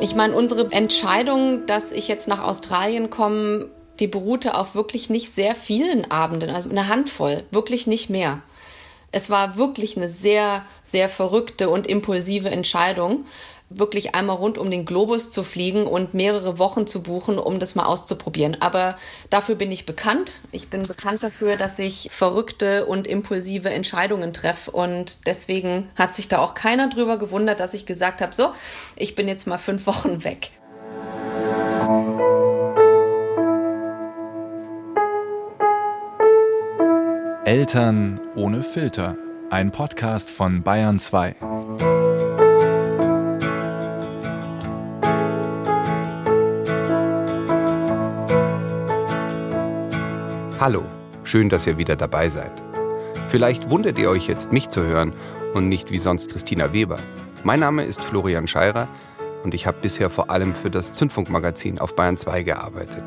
Ich meine, unsere Entscheidung, dass ich jetzt nach Australien komme, die beruhte auf wirklich nicht sehr vielen Abenden, also eine Handvoll, wirklich nicht mehr. Es war wirklich eine sehr, sehr verrückte und impulsive Entscheidung, wirklich einmal rund um den Globus zu fliegen und mehrere Wochen zu buchen, um das mal auszuprobieren. Aber dafür bin ich bekannt. Ich bin bekannt dafür, dass ich verrückte und impulsive Entscheidungen treffe. Und deswegen hat sich da auch keiner drüber gewundert, dass ich gesagt habe, so, ich bin jetzt mal fünf Wochen weg. Eltern ohne Filter. Ein Podcast von Bayern 2. Hallo, schön, dass ihr wieder dabei seid. Vielleicht wundert ihr euch jetzt, mich zu hören und nicht wie sonst Christina Weber. Mein Name ist Florian Scheirer und ich habe bisher vor allem für das Zündfunkmagazin auf Bayern 2 gearbeitet.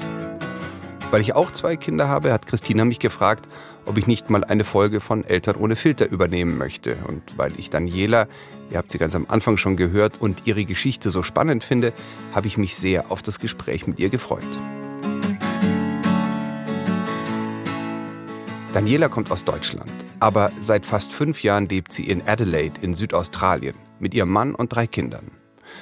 Weil ich auch zwei Kinder habe, hat Christina mich gefragt, ob ich nicht mal eine Folge von Eltern ohne Filter übernehmen möchte. Und weil ich Daniela, ihr habt sie ganz am Anfang schon gehört, und ihre Geschichte so spannend finde, habe ich mich sehr auf das Gespräch mit ihr gefreut. Daniela kommt aus Deutschland, aber seit fast fünf Jahren lebt sie in Adelaide in Südaustralien mit ihrem Mann und drei Kindern.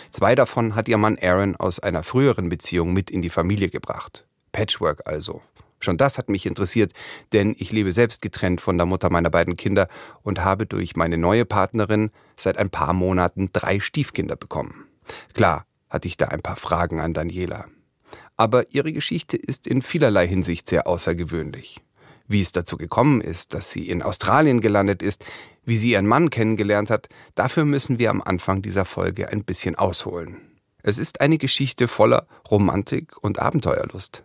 Zwei davon hat ihr Mann Aaron aus einer früheren Beziehung mit in die Familie gebracht. Patchwork also. Schon das hat mich interessiert, denn ich lebe selbst getrennt von der Mutter meiner beiden Kinder und habe durch meine neue Partnerin seit ein paar Monaten drei Stiefkinder bekommen. Klar hatte ich da ein paar Fragen an Daniela. Aber ihre Geschichte ist in vielerlei Hinsicht sehr außergewöhnlich. Wie es dazu gekommen ist, dass sie in Australien gelandet ist, wie sie ihren Mann kennengelernt hat, dafür müssen wir am Anfang dieser Folge ein bisschen ausholen. Es ist eine Geschichte voller Romantik und Abenteuerlust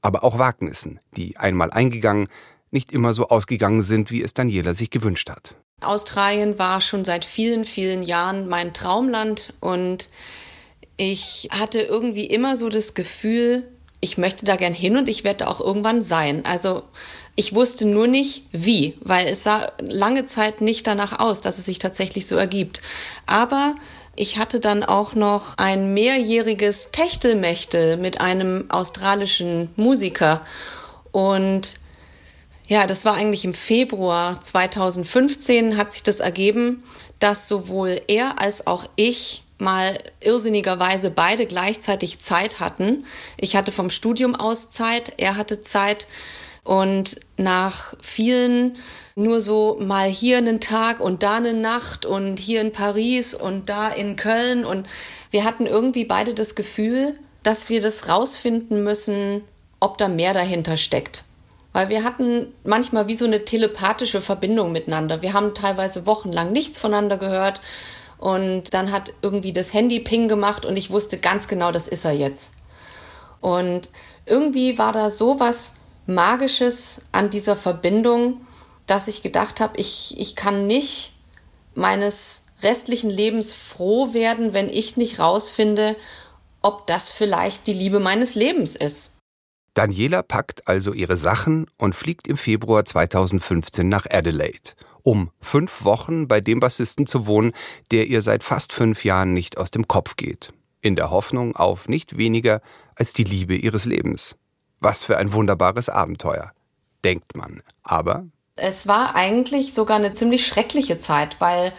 aber auch Wagnissen, die einmal eingegangen, nicht immer so ausgegangen sind, wie es Daniela sich gewünscht hat. Australien war schon seit vielen, vielen Jahren mein Traumland und ich hatte irgendwie immer so das Gefühl, ich möchte da gern hin und ich werde da auch irgendwann sein. Also ich wusste nur nicht wie, weil es sah lange Zeit nicht danach aus, dass es sich tatsächlich so ergibt. Aber ich hatte dann auch noch ein mehrjähriges Techtelmechtel mit einem australischen Musiker. Und ja, das war eigentlich im Februar 2015 hat sich das ergeben, dass sowohl er als auch ich mal irrsinnigerweise beide gleichzeitig Zeit hatten. Ich hatte vom Studium aus Zeit, er hatte Zeit und nach vielen nur so mal hier einen Tag und da eine Nacht und hier in Paris und da in Köln und wir hatten irgendwie beide das Gefühl, dass wir das rausfinden müssen, ob da mehr dahinter steckt. Weil wir hatten manchmal wie so eine telepathische Verbindung miteinander. Wir haben teilweise wochenlang nichts voneinander gehört und dann hat irgendwie das Handy Ping gemacht und ich wusste ganz genau, das ist er jetzt. Und irgendwie war da so was Magisches an dieser Verbindung, dass ich gedacht habe, ich, ich kann nicht meines restlichen Lebens froh werden, wenn ich nicht rausfinde, ob das vielleicht die Liebe meines Lebens ist. Daniela packt also ihre Sachen und fliegt im Februar 2015 nach Adelaide, um fünf Wochen bei dem Bassisten zu wohnen, der ihr seit fast fünf Jahren nicht aus dem Kopf geht, in der Hoffnung auf nicht weniger als die Liebe ihres Lebens. Was für ein wunderbares Abenteuer, denkt man. Aber es war eigentlich sogar eine ziemlich schreckliche Zeit, weil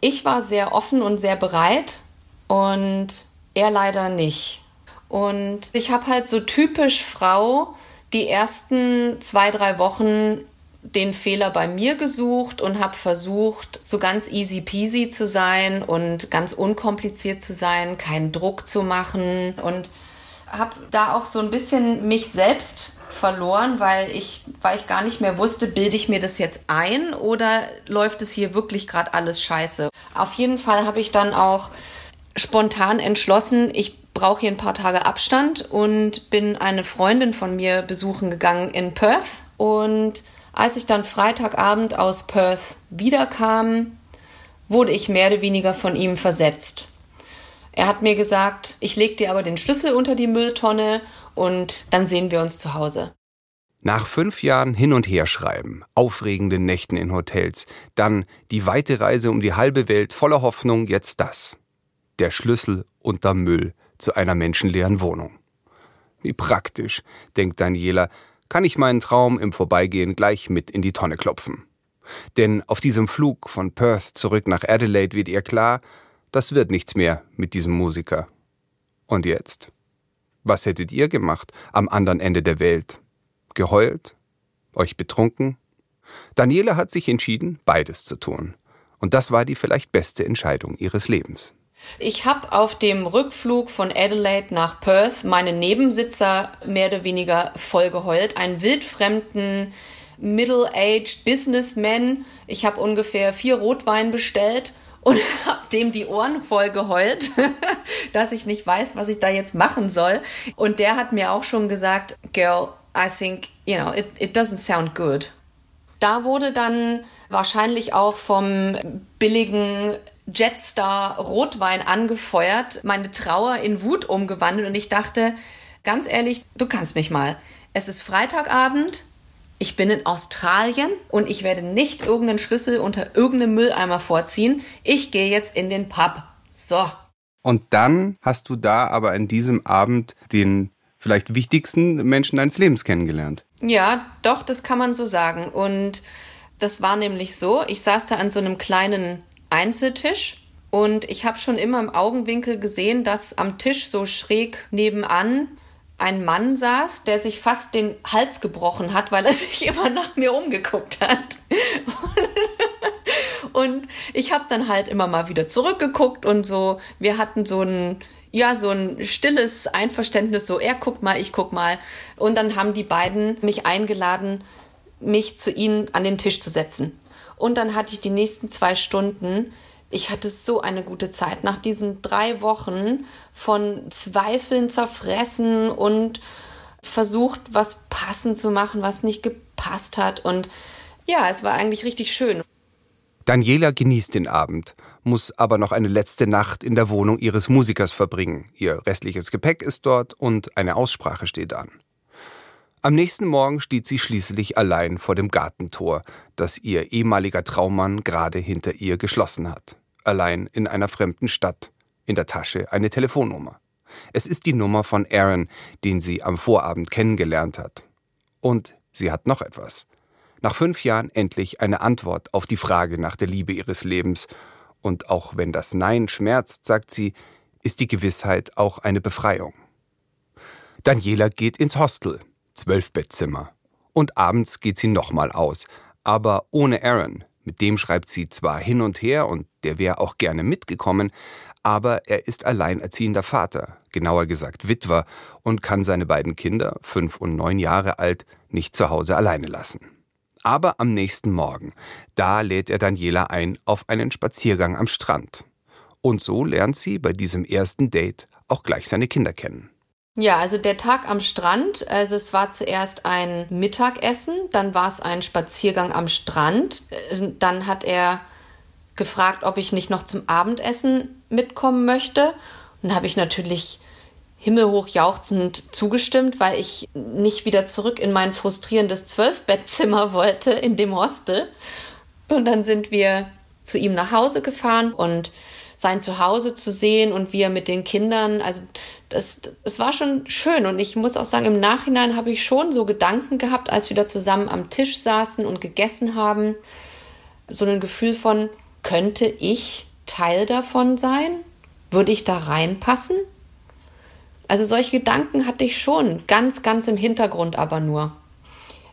ich war sehr offen und sehr bereit und er leider nicht. Und ich habe halt so typisch Frau die ersten zwei, drei Wochen den Fehler bei mir gesucht und habe versucht, so ganz easy peasy zu sein und ganz unkompliziert zu sein, keinen Druck zu machen und habe da auch so ein bisschen mich selbst verloren, weil ich, weil ich gar nicht mehr wusste, bilde ich mir das jetzt ein oder läuft es hier wirklich gerade alles scheiße. Auf jeden Fall habe ich dann auch spontan entschlossen, ich brauche hier ein paar Tage Abstand und bin eine Freundin von mir besuchen gegangen in Perth. Und als ich dann Freitagabend aus Perth wiederkam, wurde ich mehr oder weniger von ihm versetzt. Er hat mir gesagt, ich leg dir aber den Schlüssel unter die Mülltonne und dann sehen wir uns zu Hause. Nach fünf Jahren hin und her schreiben, aufregenden Nächten in Hotels, dann die weite Reise um die halbe Welt voller Hoffnung, jetzt das. der Schlüssel unter Müll zu einer menschenleeren Wohnung. Wie praktisch, denkt Daniela, kann ich meinen Traum im Vorbeigehen gleich mit in die Tonne klopfen. Denn auf diesem Flug von Perth zurück nach Adelaide wird ihr klar, das wird nichts mehr mit diesem Musiker. Und jetzt? Was hättet ihr gemacht am anderen Ende der Welt? Geheult? Euch betrunken? Daniela hat sich entschieden, beides zu tun. Und das war die vielleicht beste Entscheidung ihres Lebens. Ich habe auf dem Rückflug von Adelaide nach Perth meine Nebensitzer mehr oder weniger vollgeheult. Einen wildfremden Middle-aged Businessman. Ich habe ungefähr vier Rotwein bestellt und habe dem die Ohren voll geheult, dass ich nicht weiß, was ich da jetzt machen soll. Und der hat mir auch schon gesagt, Girl, I think, you know, it, it doesn't sound good. Da wurde dann wahrscheinlich auch vom billigen Jetstar Rotwein angefeuert, meine Trauer in Wut umgewandelt und ich dachte, ganz ehrlich, du kannst mich mal. Es ist Freitagabend, ich bin in Australien und ich werde nicht irgendeinen Schlüssel unter irgendeinem Mülleimer vorziehen. Ich gehe jetzt in den Pub. So. Und dann hast du da aber an diesem Abend den vielleicht wichtigsten Menschen deines Lebens kennengelernt. Ja, doch, das kann man so sagen. Und das war nämlich so, ich saß da an so einem kleinen Einzeltisch und ich habe schon immer im Augenwinkel gesehen, dass am Tisch so schräg nebenan ein Mann saß, der sich fast den Hals gebrochen hat, weil er sich immer nach mir umgeguckt hat. und ich habe dann halt immer mal wieder zurückgeguckt und so, wir hatten so ein ja, so ein stilles Einverständnis, so er guckt mal, ich guck mal. Und dann haben die beiden mich eingeladen, mich zu ihnen an den Tisch zu setzen. Und dann hatte ich die nächsten zwei Stunden ich hatte so eine gute Zeit nach diesen drei Wochen von Zweifeln zerfressen und versucht, was passend zu machen, was nicht gepasst hat. Und ja, es war eigentlich richtig schön. Daniela genießt den Abend, muss aber noch eine letzte Nacht in der Wohnung ihres Musikers verbringen. Ihr restliches Gepäck ist dort und eine Aussprache steht an. Am nächsten Morgen steht sie schließlich allein vor dem Gartentor, das ihr ehemaliger Traummann gerade hinter ihr geschlossen hat. Allein in einer fremden Stadt. In der Tasche eine Telefonnummer. Es ist die Nummer von Aaron, den sie am Vorabend kennengelernt hat. Und sie hat noch etwas. Nach fünf Jahren endlich eine Antwort auf die Frage nach der Liebe ihres Lebens. Und auch wenn das Nein schmerzt, sagt sie, ist die Gewissheit auch eine Befreiung. Daniela geht ins Hostel, zwölf Bettzimmer. Und abends geht sie nochmal aus, aber ohne Aaron. Mit dem schreibt sie zwar hin und her und der wäre auch gerne mitgekommen, aber er ist alleinerziehender Vater, genauer gesagt Witwer, und kann seine beiden Kinder, fünf und neun Jahre alt, nicht zu Hause alleine lassen. Aber am nächsten Morgen, da lädt er Daniela ein auf einen Spaziergang am Strand. Und so lernt sie bei diesem ersten Date auch gleich seine Kinder kennen. Ja, also der Tag am Strand, also es war zuerst ein Mittagessen, dann war es ein Spaziergang am Strand, äh, dann hat er gefragt, ob ich nicht noch zum Abendessen mitkommen möchte. Und habe ich natürlich himmelhoch jauchzend zugestimmt, weil ich nicht wieder zurück in mein frustrierendes Zwölfbettzimmer wollte in dem Hostel. Und dann sind wir zu ihm nach Hause gefahren und sein Zuhause zu sehen und wie er mit den Kindern, also das, das war schon schön. Und ich muss auch sagen, im Nachhinein habe ich schon so Gedanken gehabt, als wir da zusammen am Tisch saßen und gegessen haben, so ein Gefühl von, könnte ich Teil davon sein? Würde ich da reinpassen? Also solche Gedanken hatte ich schon, ganz, ganz im Hintergrund aber nur.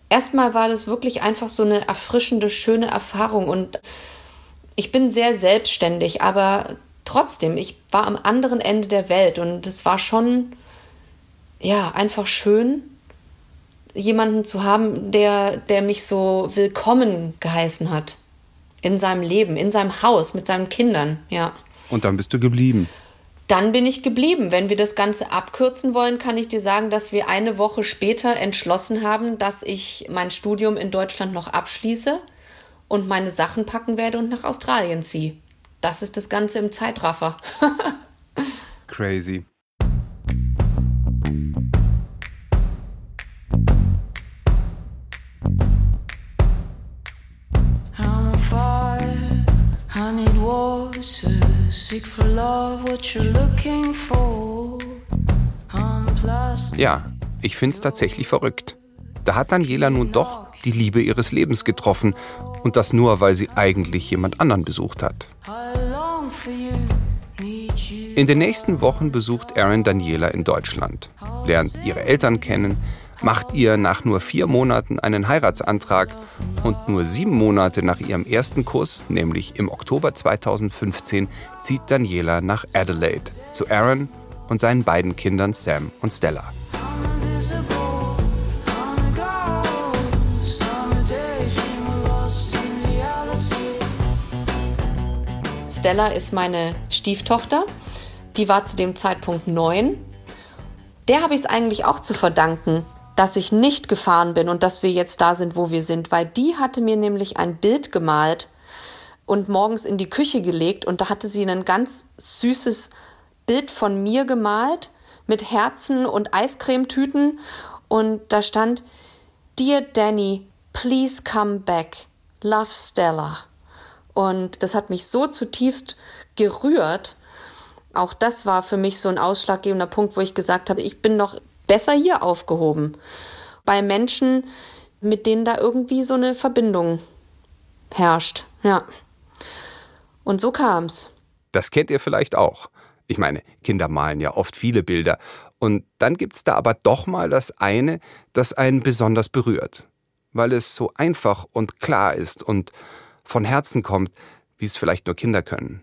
Erstmal war das wirklich einfach so eine erfrischende, schöne Erfahrung und ich bin sehr selbstständig, aber trotzdem, ich war am anderen Ende der Welt und es war schon, ja, einfach schön, jemanden zu haben, der, der mich so willkommen geheißen hat. In seinem Leben, in seinem Haus, mit seinen Kindern, ja. Und dann bist du geblieben. Dann bin ich geblieben. Wenn wir das Ganze abkürzen wollen, kann ich dir sagen, dass wir eine Woche später entschlossen haben, dass ich mein Studium in Deutschland noch abschließe und meine Sachen packen werde und nach Australien ziehe. Das ist das Ganze im Zeitraffer. Crazy. Ja, ich find's tatsächlich verrückt. Da hat Daniela nun doch die Liebe ihres Lebens getroffen und das nur, weil sie eigentlich jemand anderen besucht hat. In den nächsten Wochen besucht Aaron Daniela in Deutschland, lernt ihre Eltern kennen, macht ihr nach nur vier Monaten einen Heiratsantrag und nur sieben Monate nach ihrem ersten Kuss, nämlich im Oktober 2015, zieht Daniela nach Adelaide zu Aaron und seinen beiden Kindern Sam und Stella. Stella ist meine Stieftochter. Die war zu dem Zeitpunkt neun. Der habe ich es eigentlich auch zu verdanken, dass ich nicht gefahren bin und dass wir jetzt da sind, wo wir sind, weil die hatte mir nämlich ein Bild gemalt und morgens in die Küche gelegt und da hatte sie ein ganz süßes Bild von mir gemalt mit Herzen und Eiscremetüten und da stand Dear Danny, please come back. Love Stella. Und das hat mich so zutiefst gerührt. Auch das war für mich so ein ausschlaggebender Punkt, wo ich gesagt habe, ich bin noch besser hier aufgehoben. Bei Menschen, mit denen da irgendwie so eine Verbindung herrscht. Ja. Und so kam's. Das kennt ihr vielleicht auch. Ich meine, Kinder malen ja oft viele Bilder. Und dann gibt's da aber doch mal das eine, das einen besonders berührt. Weil es so einfach und klar ist und von Herzen kommt, wie es vielleicht nur Kinder können.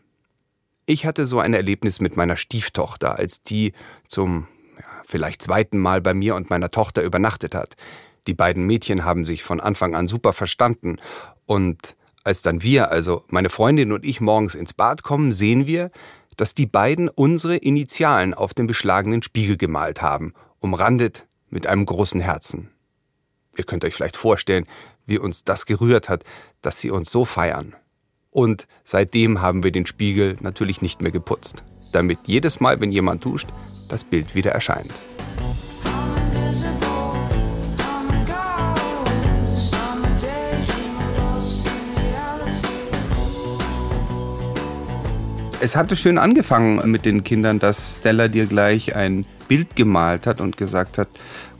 Ich hatte so ein Erlebnis mit meiner Stieftochter, als die zum ja, vielleicht zweiten Mal bei mir und meiner Tochter übernachtet hat. Die beiden Mädchen haben sich von Anfang an super verstanden. Und als dann wir, also meine Freundin und ich, morgens ins Bad kommen, sehen wir, dass die beiden unsere Initialen auf dem beschlagenen Spiegel gemalt haben, umrandet mit einem großen Herzen. Ihr könnt euch vielleicht vorstellen, wie uns das gerührt hat, dass sie uns so feiern. Und seitdem haben wir den Spiegel natürlich nicht mehr geputzt, damit jedes Mal, wenn jemand duscht, das Bild wieder erscheint. Es hatte schön angefangen mit den Kindern, dass Stella dir gleich ein Bild gemalt hat und gesagt hat,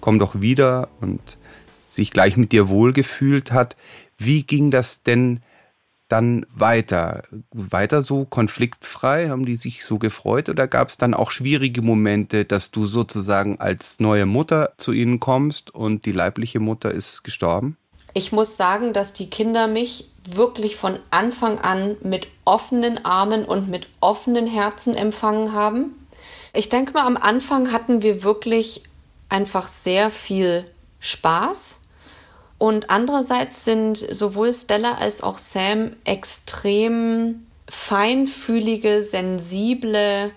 komm doch wieder und sich gleich mit dir wohlgefühlt hat. Wie ging das denn dann weiter? Weiter so konfliktfrei? Haben die sich so gefreut oder gab es dann auch schwierige Momente, dass du sozusagen als neue Mutter zu ihnen kommst und die leibliche Mutter ist gestorben? Ich muss sagen, dass die Kinder mich wirklich von Anfang an mit offenen Armen und mit offenen Herzen empfangen haben. Ich denke mal, am Anfang hatten wir wirklich einfach sehr viel Spaß. Und andererseits sind sowohl Stella als auch Sam extrem feinfühlige, sensible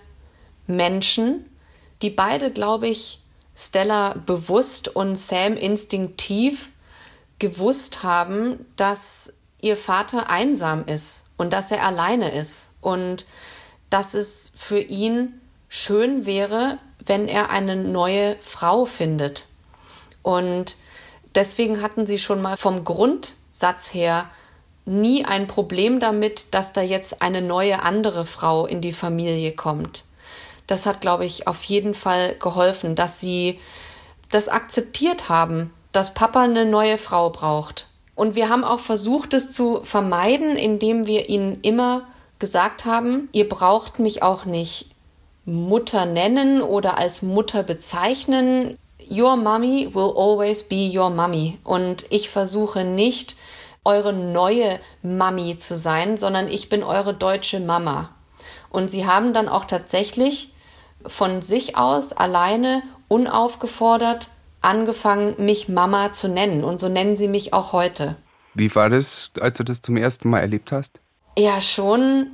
Menschen, die beide, glaube ich, Stella bewusst und Sam instinktiv gewusst haben, dass ihr Vater einsam ist und dass er alleine ist und dass es für ihn schön wäre, wenn er eine neue Frau findet. Und deswegen hatten sie schon mal vom Grundsatz her nie ein Problem damit, dass da jetzt eine neue andere Frau in die Familie kommt. Das hat, glaube ich, auf jeden Fall geholfen, dass sie das akzeptiert haben, dass Papa eine neue Frau braucht. Und wir haben auch versucht, es zu vermeiden, indem wir ihnen immer gesagt haben, ihr braucht mich auch nicht Mutter nennen oder als Mutter bezeichnen. Your mommy will always be your mommy. Und ich versuche nicht, eure neue Mami zu sein, sondern ich bin eure deutsche Mama. Und sie haben dann auch tatsächlich von sich aus alleine unaufgefordert angefangen, mich Mama zu nennen. Und so nennen sie mich auch heute. Wie war das, als du das zum ersten Mal erlebt hast? Ja, schon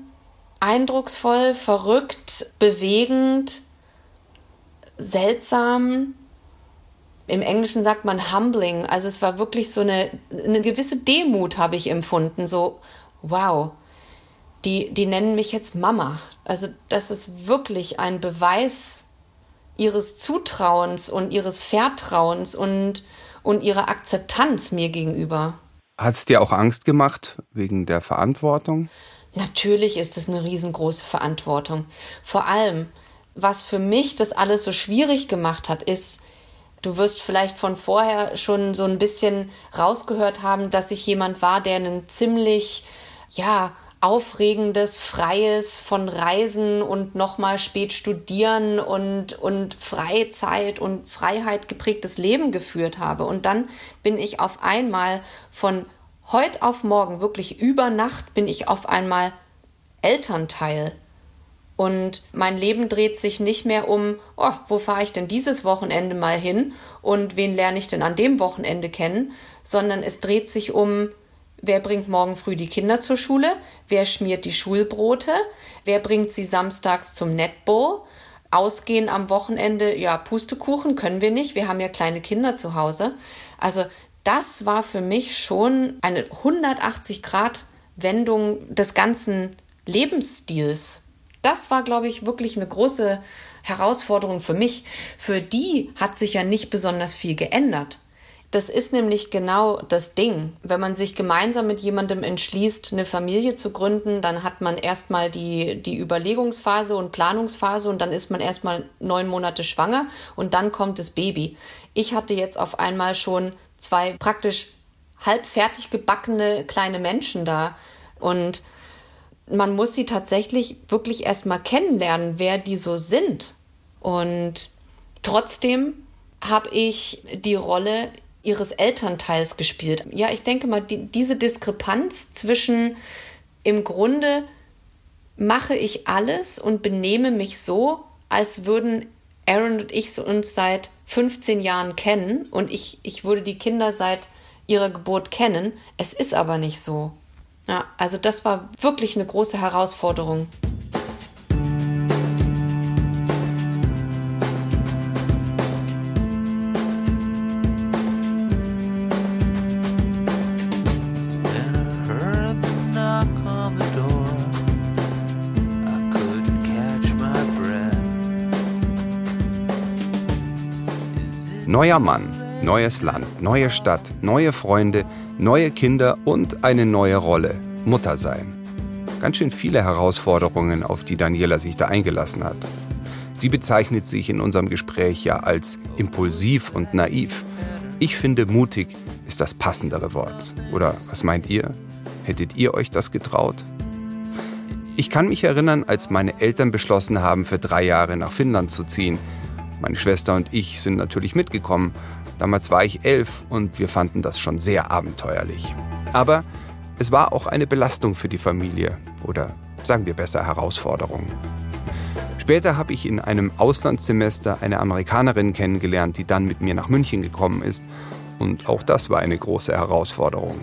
eindrucksvoll, verrückt, bewegend, seltsam im Englischen sagt man humbling. Also es war wirklich so eine, eine gewisse Demut habe ich empfunden. So, wow, die, die nennen mich jetzt Mama. Also das ist wirklich ein Beweis ihres Zutrauens und ihres Vertrauens und, und ihrer Akzeptanz mir gegenüber. Hat es dir auch Angst gemacht wegen der Verantwortung? Natürlich ist es eine riesengroße Verantwortung. Vor allem, was für mich das alles so schwierig gemacht hat, ist, du wirst vielleicht von vorher schon so ein bisschen rausgehört haben, dass ich jemand war, der einen ziemlich, ja, aufregendes, freies von Reisen und nochmal spät studieren und, und Freizeit und Freiheit geprägtes Leben geführt habe. Und dann bin ich auf einmal von heute auf morgen, wirklich über Nacht, bin ich auf einmal Elternteil. Und mein Leben dreht sich nicht mehr um, oh, wo fahre ich denn dieses Wochenende mal hin und wen lerne ich denn an dem Wochenende kennen, sondern es dreht sich um, Wer bringt morgen früh die Kinder zur Schule? Wer schmiert die Schulbrote? Wer bringt sie samstags zum Netball? Ausgehen am Wochenende, ja, Pustekuchen können wir nicht. Wir haben ja kleine Kinder zu Hause. Also, das war für mich schon eine 180 Grad Wendung des ganzen Lebensstils. Das war, glaube ich, wirklich eine große Herausforderung für mich. Für die hat sich ja nicht besonders viel geändert. Das ist nämlich genau das Ding. Wenn man sich gemeinsam mit jemandem entschließt, eine Familie zu gründen, dann hat man erstmal die, die Überlegungsphase und Planungsphase und dann ist man erstmal neun Monate schwanger und dann kommt das Baby. Ich hatte jetzt auf einmal schon zwei praktisch halb fertig gebackene kleine Menschen da und man muss sie tatsächlich wirklich erstmal kennenlernen, wer die so sind. Und trotzdem habe ich die Rolle ihres Elternteils gespielt. Ja, ich denke mal, die, diese Diskrepanz zwischen im Grunde mache ich alles und benehme mich so, als würden Aaron und ich uns seit 15 Jahren kennen und ich, ich würde die Kinder seit ihrer Geburt kennen. Es ist aber nicht so. Ja, also das war wirklich eine große Herausforderung. Neuer Mann, neues Land, neue Stadt, neue Freunde, neue Kinder und eine neue Rolle, Mutter sein. Ganz schön viele Herausforderungen, auf die Daniela sich da eingelassen hat. Sie bezeichnet sich in unserem Gespräch ja als impulsiv und naiv. Ich finde, mutig ist das passendere Wort. Oder was meint ihr? Hättet ihr euch das getraut? Ich kann mich erinnern, als meine Eltern beschlossen haben, für drei Jahre nach Finnland zu ziehen – meine Schwester und ich sind natürlich mitgekommen. Damals war ich elf und wir fanden das schon sehr abenteuerlich. Aber es war auch eine Belastung für die Familie oder sagen wir besser Herausforderung. Später habe ich in einem Auslandssemester eine Amerikanerin kennengelernt, die dann mit mir nach München gekommen ist. Und auch das war eine große Herausforderung.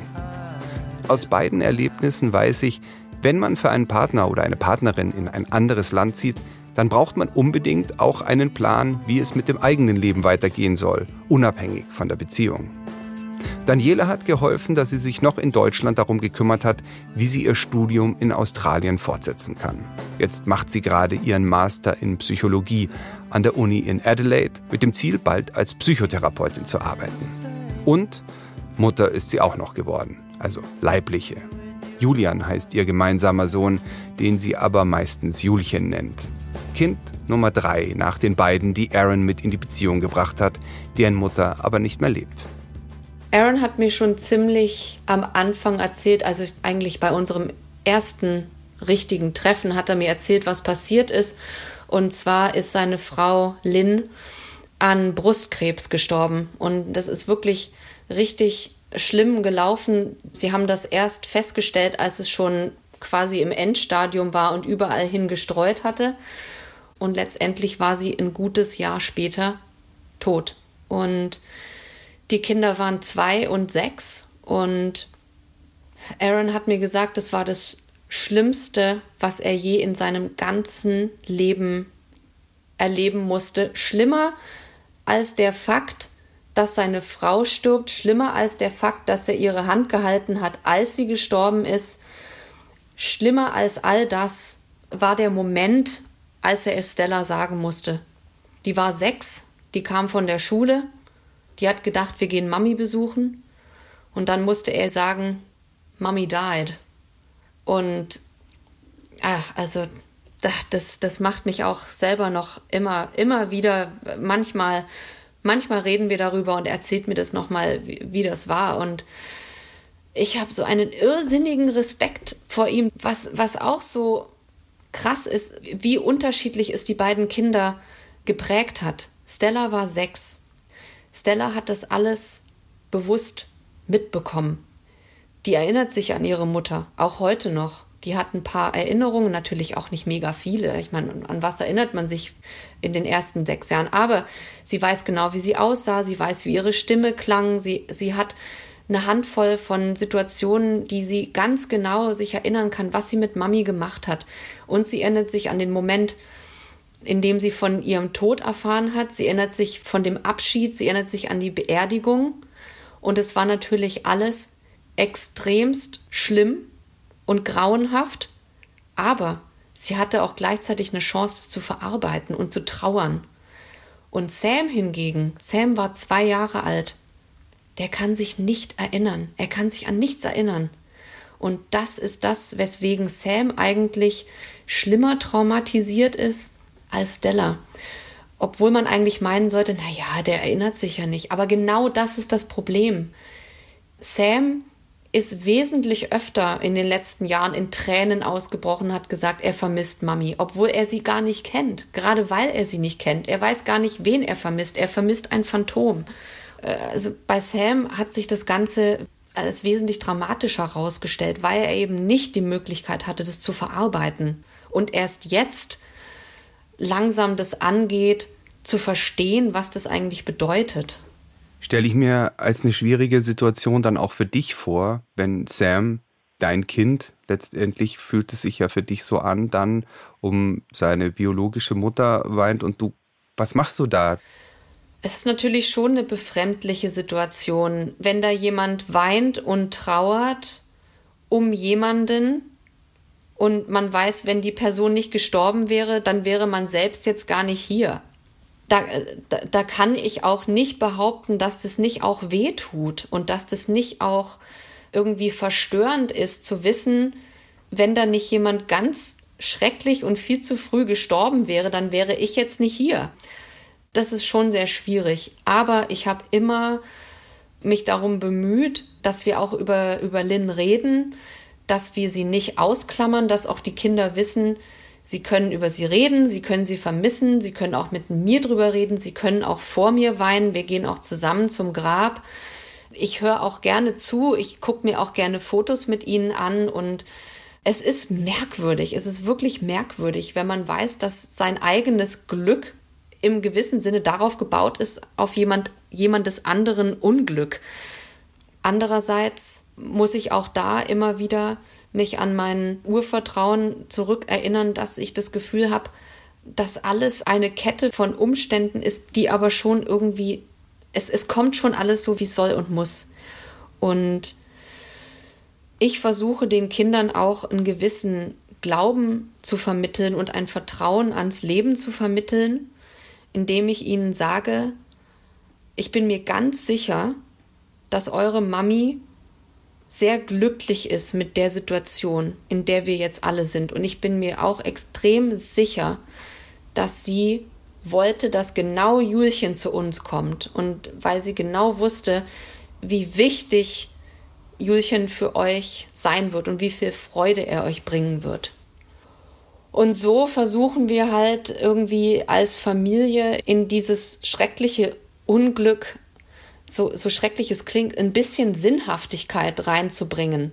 Aus beiden Erlebnissen weiß ich, wenn man für einen Partner oder eine Partnerin in ein anderes Land zieht, dann braucht man unbedingt auch einen Plan, wie es mit dem eigenen Leben weitergehen soll, unabhängig von der Beziehung. Daniela hat geholfen, dass sie sich noch in Deutschland darum gekümmert hat, wie sie ihr Studium in Australien fortsetzen kann. Jetzt macht sie gerade ihren Master in Psychologie an der Uni in Adelaide mit dem Ziel, bald als Psychotherapeutin zu arbeiten. Und Mutter ist sie auch noch geworden, also leibliche. Julian heißt ihr gemeinsamer Sohn, den sie aber meistens Julchen nennt. Kind Nummer drei nach den beiden, die Aaron mit in die Beziehung gebracht hat, deren Mutter aber nicht mehr lebt. Aaron hat mir schon ziemlich am Anfang erzählt, also eigentlich bei unserem ersten richtigen Treffen hat er mir erzählt, was passiert ist. Und zwar ist seine Frau Lynn an Brustkrebs gestorben. Und das ist wirklich richtig schlimm gelaufen. Sie haben das erst festgestellt, als es schon quasi im Endstadium war und überall hin gestreut hatte und letztendlich war sie ein gutes Jahr später tot. Und die Kinder waren zwei und sechs und Aaron hat mir gesagt, das war das Schlimmste, was er je in seinem ganzen Leben erleben musste. Schlimmer als der Fakt, dass seine Frau stirbt, schlimmer als der Fakt, dass er ihre Hand gehalten hat, als sie gestorben ist. Schlimmer als all das war der Moment, als er Estella sagen musste. Die war sechs, die kam von der Schule, die hat gedacht, wir gehen Mami besuchen. Und dann musste er sagen, Mami died. Und Ach, also das, das macht mich auch selber noch immer, immer wieder, manchmal, manchmal reden wir darüber und erzählt mir das nochmal, wie, wie das war. Und ich habe so einen irrsinnigen Respekt vor ihm, was, was auch so krass ist, wie unterschiedlich es die beiden Kinder geprägt hat. Stella war sechs. Stella hat das alles bewusst mitbekommen. Die erinnert sich an ihre Mutter, auch heute noch. Die hat ein paar Erinnerungen, natürlich auch nicht mega viele. Ich meine, an was erinnert man sich in den ersten sechs Jahren? Aber sie weiß genau, wie sie aussah, sie weiß, wie ihre Stimme klang, sie, sie hat eine Handvoll von Situationen, die sie ganz genau sich erinnern kann, was sie mit Mami gemacht hat. Und sie erinnert sich an den Moment, in dem sie von ihrem Tod erfahren hat. Sie erinnert sich von dem Abschied, sie erinnert sich an die Beerdigung. Und es war natürlich alles extremst schlimm und grauenhaft, aber sie hatte auch gleichzeitig eine Chance zu verarbeiten und zu trauern. Und Sam hingegen, Sam war zwei Jahre alt, der kann sich nicht erinnern, er kann sich an nichts erinnern. Und das ist das, weswegen Sam eigentlich schlimmer traumatisiert ist als Stella. Obwohl man eigentlich meinen sollte, na ja, der erinnert sich ja nicht. Aber genau das ist das Problem. Sam ist wesentlich öfter in den letzten Jahren in Tränen ausgebrochen, hat gesagt, er vermisst Mami, obwohl er sie gar nicht kennt. Gerade weil er sie nicht kennt. Er weiß gar nicht, wen er vermisst. Er vermisst ein Phantom. Äh, also bei Sam hat sich das Ganze als wesentlich dramatischer herausgestellt, weil er eben nicht die Möglichkeit hatte, das zu verarbeiten. Und erst jetzt langsam das angeht, zu verstehen, was das eigentlich bedeutet stelle ich mir als eine schwierige Situation dann auch für dich vor, wenn Sam, dein Kind, letztendlich fühlt es sich ja für dich so an, dann um seine biologische Mutter weint und du, was machst du da? Es ist natürlich schon eine befremdliche Situation, wenn da jemand weint und trauert um jemanden und man weiß, wenn die Person nicht gestorben wäre, dann wäre man selbst jetzt gar nicht hier da, da, da kann ich auch nicht behaupten, dass das nicht auch weh tut und dass das nicht auch irgendwie verstörend ist, zu wissen, wenn da nicht jemand ganz schrecklich und viel zu früh gestorben wäre, dann wäre ich jetzt nicht hier. Das ist schon sehr schwierig. Aber ich habe immer mich darum bemüht, dass wir auch über, über Lynn reden, dass wir sie nicht ausklammern, dass auch die Kinder wissen, Sie können über sie reden, sie können sie vermissen, sie können auch mit mir drüber reden, sie können auch vor mir weinen, wir gehen auch zusammen zum Grab. Ich höre auch gerne zu, ich gucke mir auch gerne Fotos mit ihnen an und es ist merkwürdig, es ist wirklich merkwürdig, wenn man weiß, dass sein eigenes Glück im gewissen Sinne darauf gebaut ist, auf jemand, jemandes anderen Unglück. Andererseits muss ich auch da immer wieder mich an mein Urvertrauen zurückerinnern, dass ich das Gefühl habe, dass alles eine Kette von Umständen ist, die aber schon irgendwie, es, es kommt schon alles so, wie es soll und muss. Und ich versuche den Kindern auch einen gewissen Glauben zu vermitteln und ein Vertrauen ans Leben zu vermitteln, indem ich ihnen sage, ich bin mir ganz sicher, dass eure Mami sehr glücklich ist mit der Situation, in der wir jetzt alle sind. Und ich bin mir auch extrem sicher, dass sie wollte, dass genau Julchen zu uns kommt. Und weil sie genau wusste, wie wichtig Julchen für euch sein wird und wie viel Freude er euch bringen wird. Und so versuchen wir halt irgendwie als Familie in dieses schreckliche Unglück so, so schrecklich es klingt, ein bisschen Sinnhaftigkeit reinzubringen.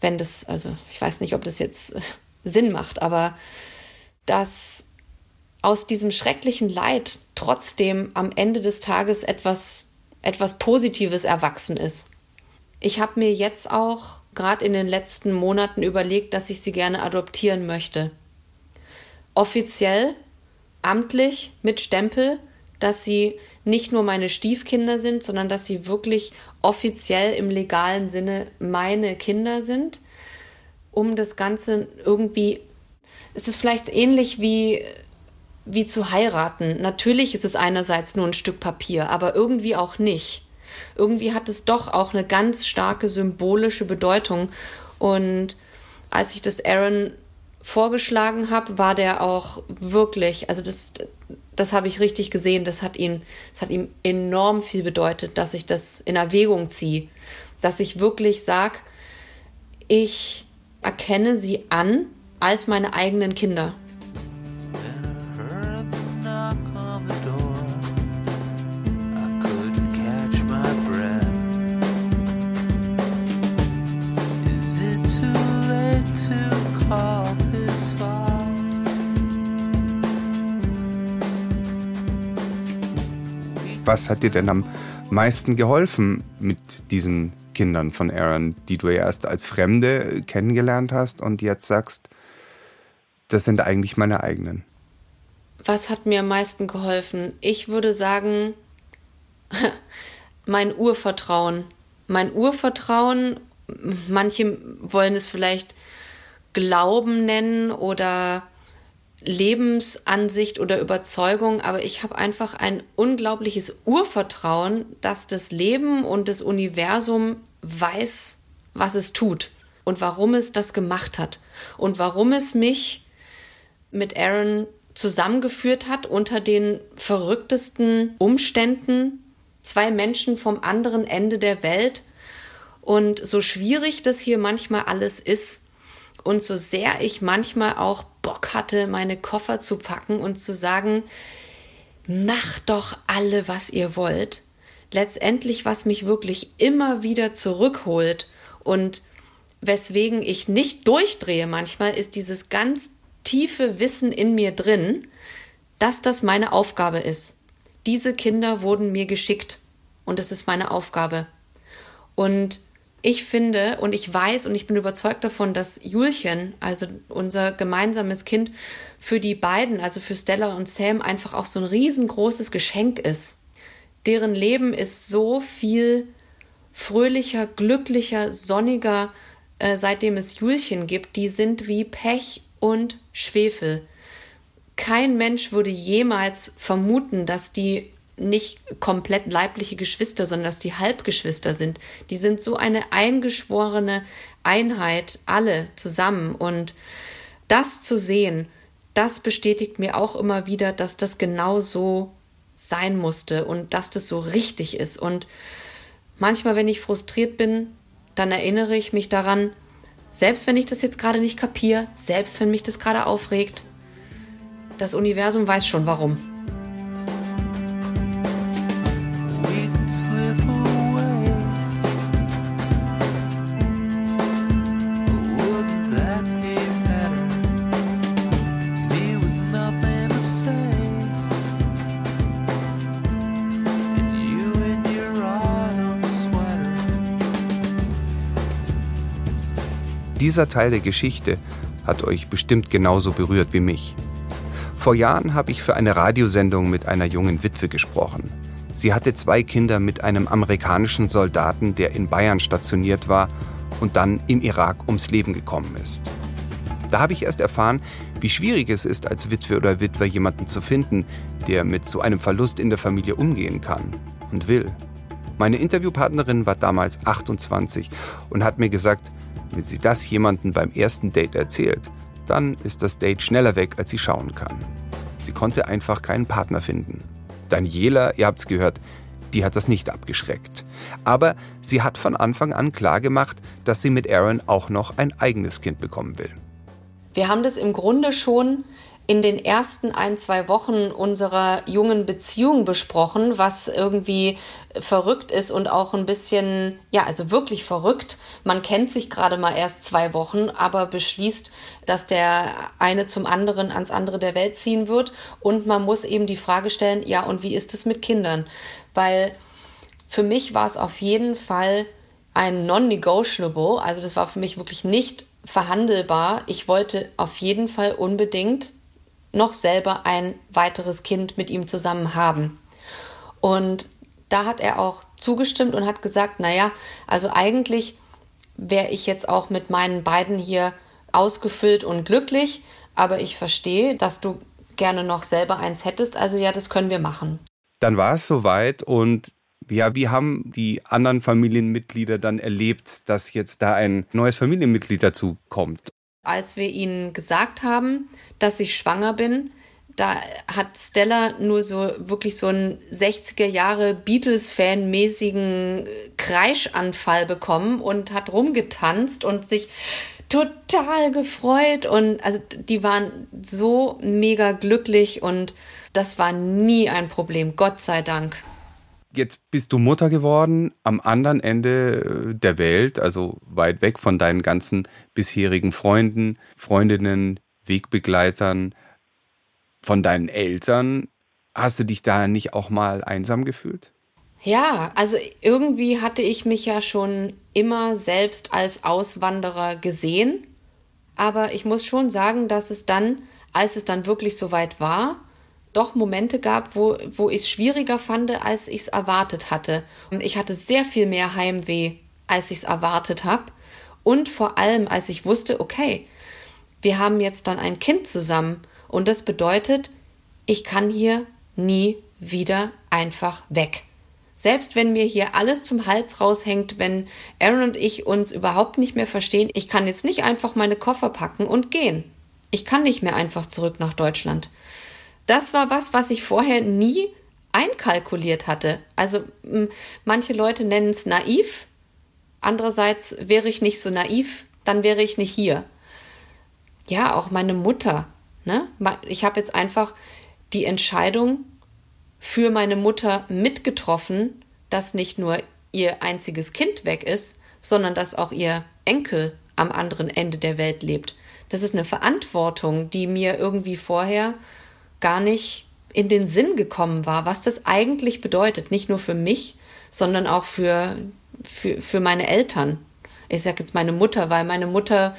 Wenn das, also ich weiß nicht, ob das jetzt Sinn macht, aber dass aus diesem schrecklichen Leid trotzdem am Ende des Tages etwas, etwas Positives erwachsen ist. Ich habe mir jetzt auch gerade in den letzten Monaten überlegt, dass ich sie gerne adoptieren möchte. Offiziell, amtlich, mit Stempel, dass sie nicht nur meine Stiefkinder sind, sondern dass sie wirklich offiziell im legalen Sinne meine Kinder sind, um das Ganze irgendwie, es ist vielleicht ähnlich wie, wie zu heiraten. Natürlich ist es einerseits nur ein Stück Papier, aber irgendwie auch nicht. Irgendwie hat es doch auch eine ganz starke symbolische Bedeutung. Und als ich das Aaron vorgeschlagen habe, war der auch wirklich, also das, das habe ich richtig gesehen, das hat ihn, das hat ihm enorm viel bedeutet, dass ich das in Erwägung ziehe, dass ich wirklich sage, ich erkenne sie an als meine eigenen Kinder. Was hat dir denn am meisten geholfen mit diesen Kindern von Aaron, die du erst als Fremde kennengelernt hast und jetzt sagst, das sind eigentlich meine eigenen? Was hat mir am meisten geholfen? Ich würde sagen, mein Urvertrauen. Mein Urvertrauen, manche wollen es vielleicht Glauben nennen oder Lebensansicht oder Überzeugung, aber ich habe einfach ein unglaubliches Urvertrauen, dass das Leben und das Universum weiß, was es tut und warum es das gemacht hat und warum es mich mit Aaron zusammengeführt hat unter den verrücktesten Umständen, zwei Menschen vom anderen Ende der Welt. Und so schwierig das hier manchmal alles ist und so sehr ich manchmal auch Bock hatte, meine Koffer zu packen und zu sagen, macht doch alle, was ihr wollt. Letztendlich, was mich wirklich immer wieder zurückholt und weswegen ich nicht durchdrehe manchmal, ist dieses ganz tiefe Wissen in mir drin, dass das meine Aufgabe ist. Diese Kinder wurden mir geschickt und es ist meine Aufgabe. Und ich finde und ich weiß und ich bin überzeugt davon, dass Julchen, also unser gemeinsames Kind, für die beiden, also für Stella und Sam, einfach auch so ein riesengroßes Geschenk ist. Deren Leben ist so viel fröhlicher, glücklicher, sonniger, äh, seitdem es Julchen gibt. Die sind wie Pech und Schwefel. Kein Mensch würde jemals vermuten, dass die nicht komplett leibliche Geschwister, sondern dass die Halbgeschwister sind. Die sind so eine eingeschworene Einheit, alle zusammen. Und das zu sehen, das bestätigt mir auch immer wieder, dass das genau so sein musste und dass das so richtig ist. Und manchmal, wenn ich frustriert bin, dann erinnere ich mich daran, selbst wenn ich das jetzt gerade nicht kapiere, selbst wenn mich das gerade aufregt, das Universum weiß schon warum. Dieser Teil der Geschichte hat euch bestimmt genauso berührt wie mich. Vor Jahren habe ich für eine Radiosendung mit einer jungen Witwe gesprochen. Sie hatte zwei Kinder mit einem amerikanischen Soldaten, der in Bayern stationiert war und dann im Irak ums Leben gekommen ist. Da habe ich erst erfahren, wie schwierig es ist, als Witwe oder Witwer jemanden zu finden, der mit so einem Verlust in der Familie umgehen kann und will. Meine Interviewpartnerin war damals 28 und hat mir gesagt, wenn sie das jemandem beim ersten Date erzählt, dann ist das Date schneller weg, als sie schauen kann. Sie konnte einfach keinen Partner finden. Daniela, ihr habt's gehört, die hat das nicht abgeschreckt. Aber sie hat von Anfang an klar gemacht, dass sie mit Aaron auch noch ein eigenes Kind bekommen will. Wir haben das im Grunde schon in den ersten ein, zwei Wochen unserer jungen Beziehung besprochen, was irgendwie verrückt ist und auch ein bisschen, ja, also wirklich verrückt. Man kennt sich gerade mal erst zwei Wochen, aber beschließt, dass der eine zum anderen ans andere der Welt ziehen wird. Und man muss eben die Frage stellen, ja, und wie ist es mit Kindern? Weil für mich war es auf jeden Fall ein non-negotiable, also das war für mich wirklich nicht verhandelbar. Ich wollte auf jeden Fall unbedingt noch selber ein weiteres Kind mit ihm zusammen haben. Und da hat er auch zugestimmt und hat gesagt, naja, also eigentlich wäre ich jetzt auch mit meinen beiden hier ausgefüllt und glücklich, aber ich verstehe, dass du gerne noch selber eins hättest, also ja, das können wir machen. Dann war es soweit und ja, wie haben die anderen Familienmitglieder dann erlebt, dass jetzt da ein neues Familienmitglied dazu kommt? Als wir ihnen gesagt haben, dass ich schwanger bin, da hat Stella nur so wirklich so einen 60er Jahre Beatles-Fan mäßigen Kreischanfall bekommen und hat rumgetanzt und sich total gefreut und also die waren so mega glücklich und das war nie ein Problem, Gott sei Dank. Jetzt bist du Mutter geworden am anderen Ende der Welt, also weit weg von deinen ganzen bisherigen Freunden, Freundinnen, Wegbegleitern von deinen Eltern. Hast du dich da nicht auch mal einsam gefühlt? Ja, also irgendwie hatte ich mich ja schon immer selbst als Auswanderer gesehen. Aber ich muss schon sagen, dass es dann, als es dann wirklich soweit war, doch Momente gab, wo, wo ich es schwieriger fand, als ich es erwartet hatte. Und ich hatte sehr viel mehr Heimweh, als ich es erwartet habe. Und vor allem, als ich wusste, okay, wir haben jetzt dann ein Kind zusammen und das bedeutet, ich kann hier nie wieder einfach weg. Selbst wenn mir hier alles zum Hals raushängt, wenn Aaron und ich uns überhaupt nicht mehr verstehen, ich kann jetzt nicht einfach meine Koffer packen und gehen. Ich kann nicht mehr einfach zurück nach Deutschland. Das war was, was ich vorher nie einkalkuliert hatte. Also manche Leute nennen es naiv. Andererseits wäre ich nicht so naiv, dann wäre ich nicht hier. Ja, auch meine Mutter Ne? Ich habe jetzt einfach die Entscheidung für meine Mutter mitgetroffen, dass nicht nur ihr einziges Kind weg ist, sondern dass auch ihr Enkel am anderen Ende der Welt lebt. Das ist eine Verantwortung, die mir irgendwie vorher gar nicht in den Sinn gekommen war, was das eigentlich bedeutet, nicht nur für mich, sondern auch für, für, für meine Eltern. Ich sage jetzt meine Mutter, weil meine Mutter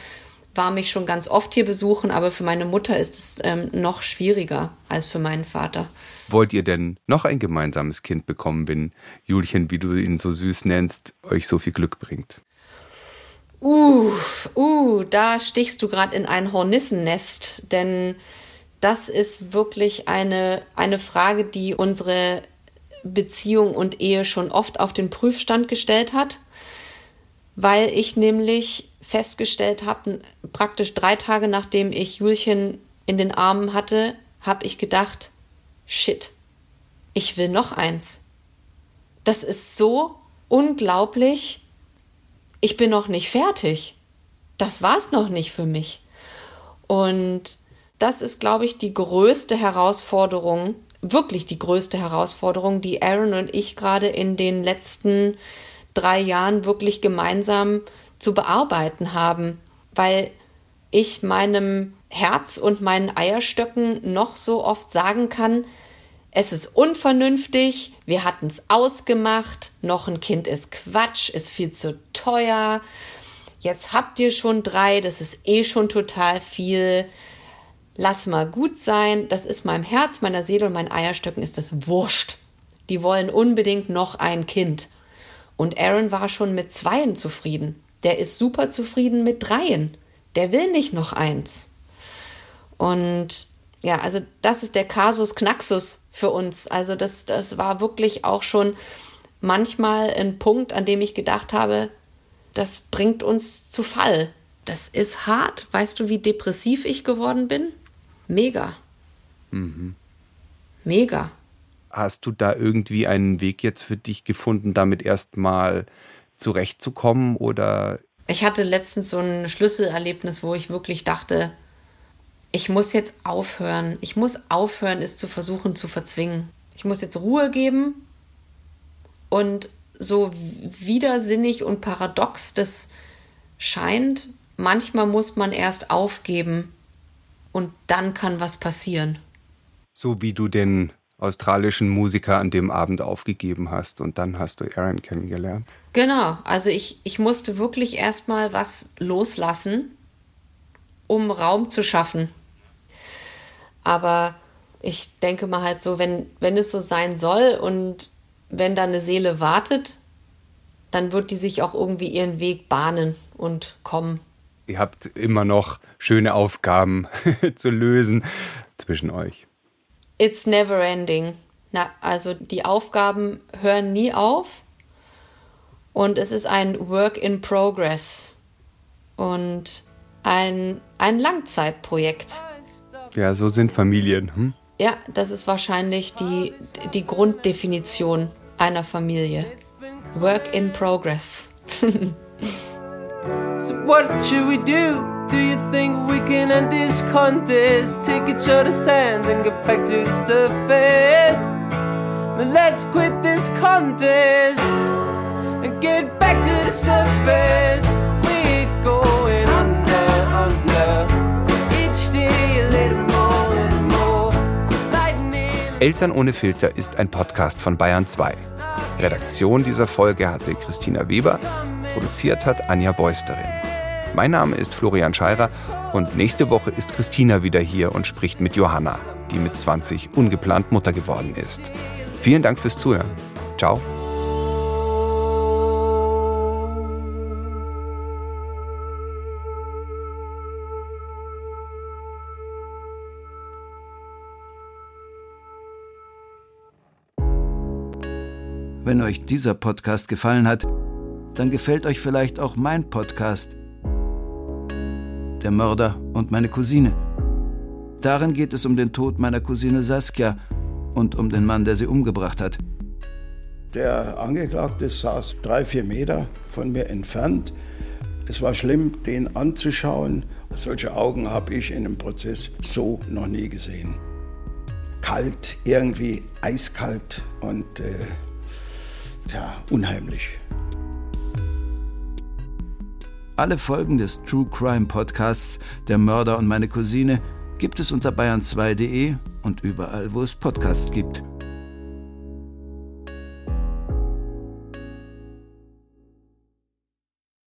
war mich schon ganz oft hier besuchen, aber für meine Mutter ist es ähm, noch schwieriger als für meinen Vater. Wollt ihr denn noch ein gemeinsames Kind bekommen, wenn Julchen, wie du ihn so süß nennst, euch so viel Glück bringt? Uh, uh, da stichst du gerade in ein Hornissennest, denn das ist wirklich eine, eine Frage, die unsere Beziehung und Ehe schon oft auf den Prüfstand gestellt hat, weil ich nämlich festgestellt habe, praktisch drei Tage nachdem ich Julchen in den Armen hatte, habe ich gedacht, shit, ich will noch eins. Das ist so unglaublich. Ich bin noch nicht fertig. Das war's noch nicht für mich. Und das ist, glaube ich, die größte Herausforderung, wirklich die größte Herausforderung, die Aaron und ich gerade in den letzten drei Jahren wirklich gemeinsam zu bearbeiten haben, weil ich meinem Herz und meinen Eierstöcken noch so oft sagen kann, es ist unvernünftig, wir hatten es ausgemacht, noch ein Kind ist Quatsch, ist viel zu teuer, jetzt habt ihr schon drei, das ist eh schon total viel, lass mal gut sein, das ist meinem Herz, meiner Seele und meinen Eierstöcken ist das wurscht. Die wollen unbedingt noch ein Kind. Und Aaron war schon mit zweien zufrieden der ist super zufrieden mit dreien. Der will nicht noch eins. Und ja, also das ist der Kasus Knaxus für uns. Also das, das war wirklich auch schon manchmal ein Punkt, an dem ich gedacht habe, das bringt uns zu Fall. Das ist hart. Weißt du, wie depressiv ich geworden bin? Mega. Mhm. Mega. Hast du da irgendwie einen Weg jetzt für dich gefunden, damit erstmal zurechtzukommen oder? Ich hatte letztens so ein Schlüsselerlebnis, wo ich wirklich dachte, ich muss jetzt aufhören. Ich muss aufhören, es zu versuchen zu verzwingen. Ich muss jetzt Ruhe geben und so widersinnig und paradox das scheint, manchmal muss man erst aufgeben und dann kann was passieren. So wie du den australischen Musiker an dem Abend aufgegeben hast und dann hast du Aaron kennengelernt. Genau, also ich, ich musste wirklich erstmal was loslassen, um Raum zu schaffen. Aber ich denke mal halt so, wenn, wenn es so sein soll und wenn da eine Seele wartet, dann wird die sich auch irgendwie ihren Weg bahnen und kommen. Ihr habt immer noch schöne Aufgaben zu lösen zwischen euch. It's never ending. Na, also die Aufgaben hören nie auf und es ist ein Work in Progress. Und ein, ein Langzeitprojekt. Ja, so sind Familien. Hm? Ja, das ist wahrscheinlich die, die Grunddefinition einer Familie. Work in progress. so what should we do? Do you think we can end this contest? Take each other's hands and get back to the surface. Then let's quit this contest and get back to the surface. We're going under, under. Eltern ohne Filter ist ein Podcast von Bayern 2. Redaktion dieser Folge hatte Christina Weber, produziert hat Anja Beusterin. Mein Name ist Florian Scheirer und nächste Woche ist Christina wieder hier und spricht mit Johanna, die mit 20 ungeplant Mutter geworden ist. Vielen Dank fürs Zuhören. Ciao. Wenn euch dieser Podcast gefallen hat, dann gefällt euch vielleicht auch mein Podcast Der Mörder und meine Cousine. Darin geht es um den Tod meiner Cousine Saskia und um den Mann, der sie umgebracht hat. Der Angeklagte saß drei, vier Meter von mir entfernt. Es war schlimm, den anzuschauen. Solche Augen habe ich in einem Prozess so noch nie gesehen. Kalt, irgendwie eiskalt und äh, Tja, unheimlich. Alle Folgen des True Crime Podcasts Der Mörder und meine Cousine gibt es unter bayern2.de und überall, wo es Podcasts gibt.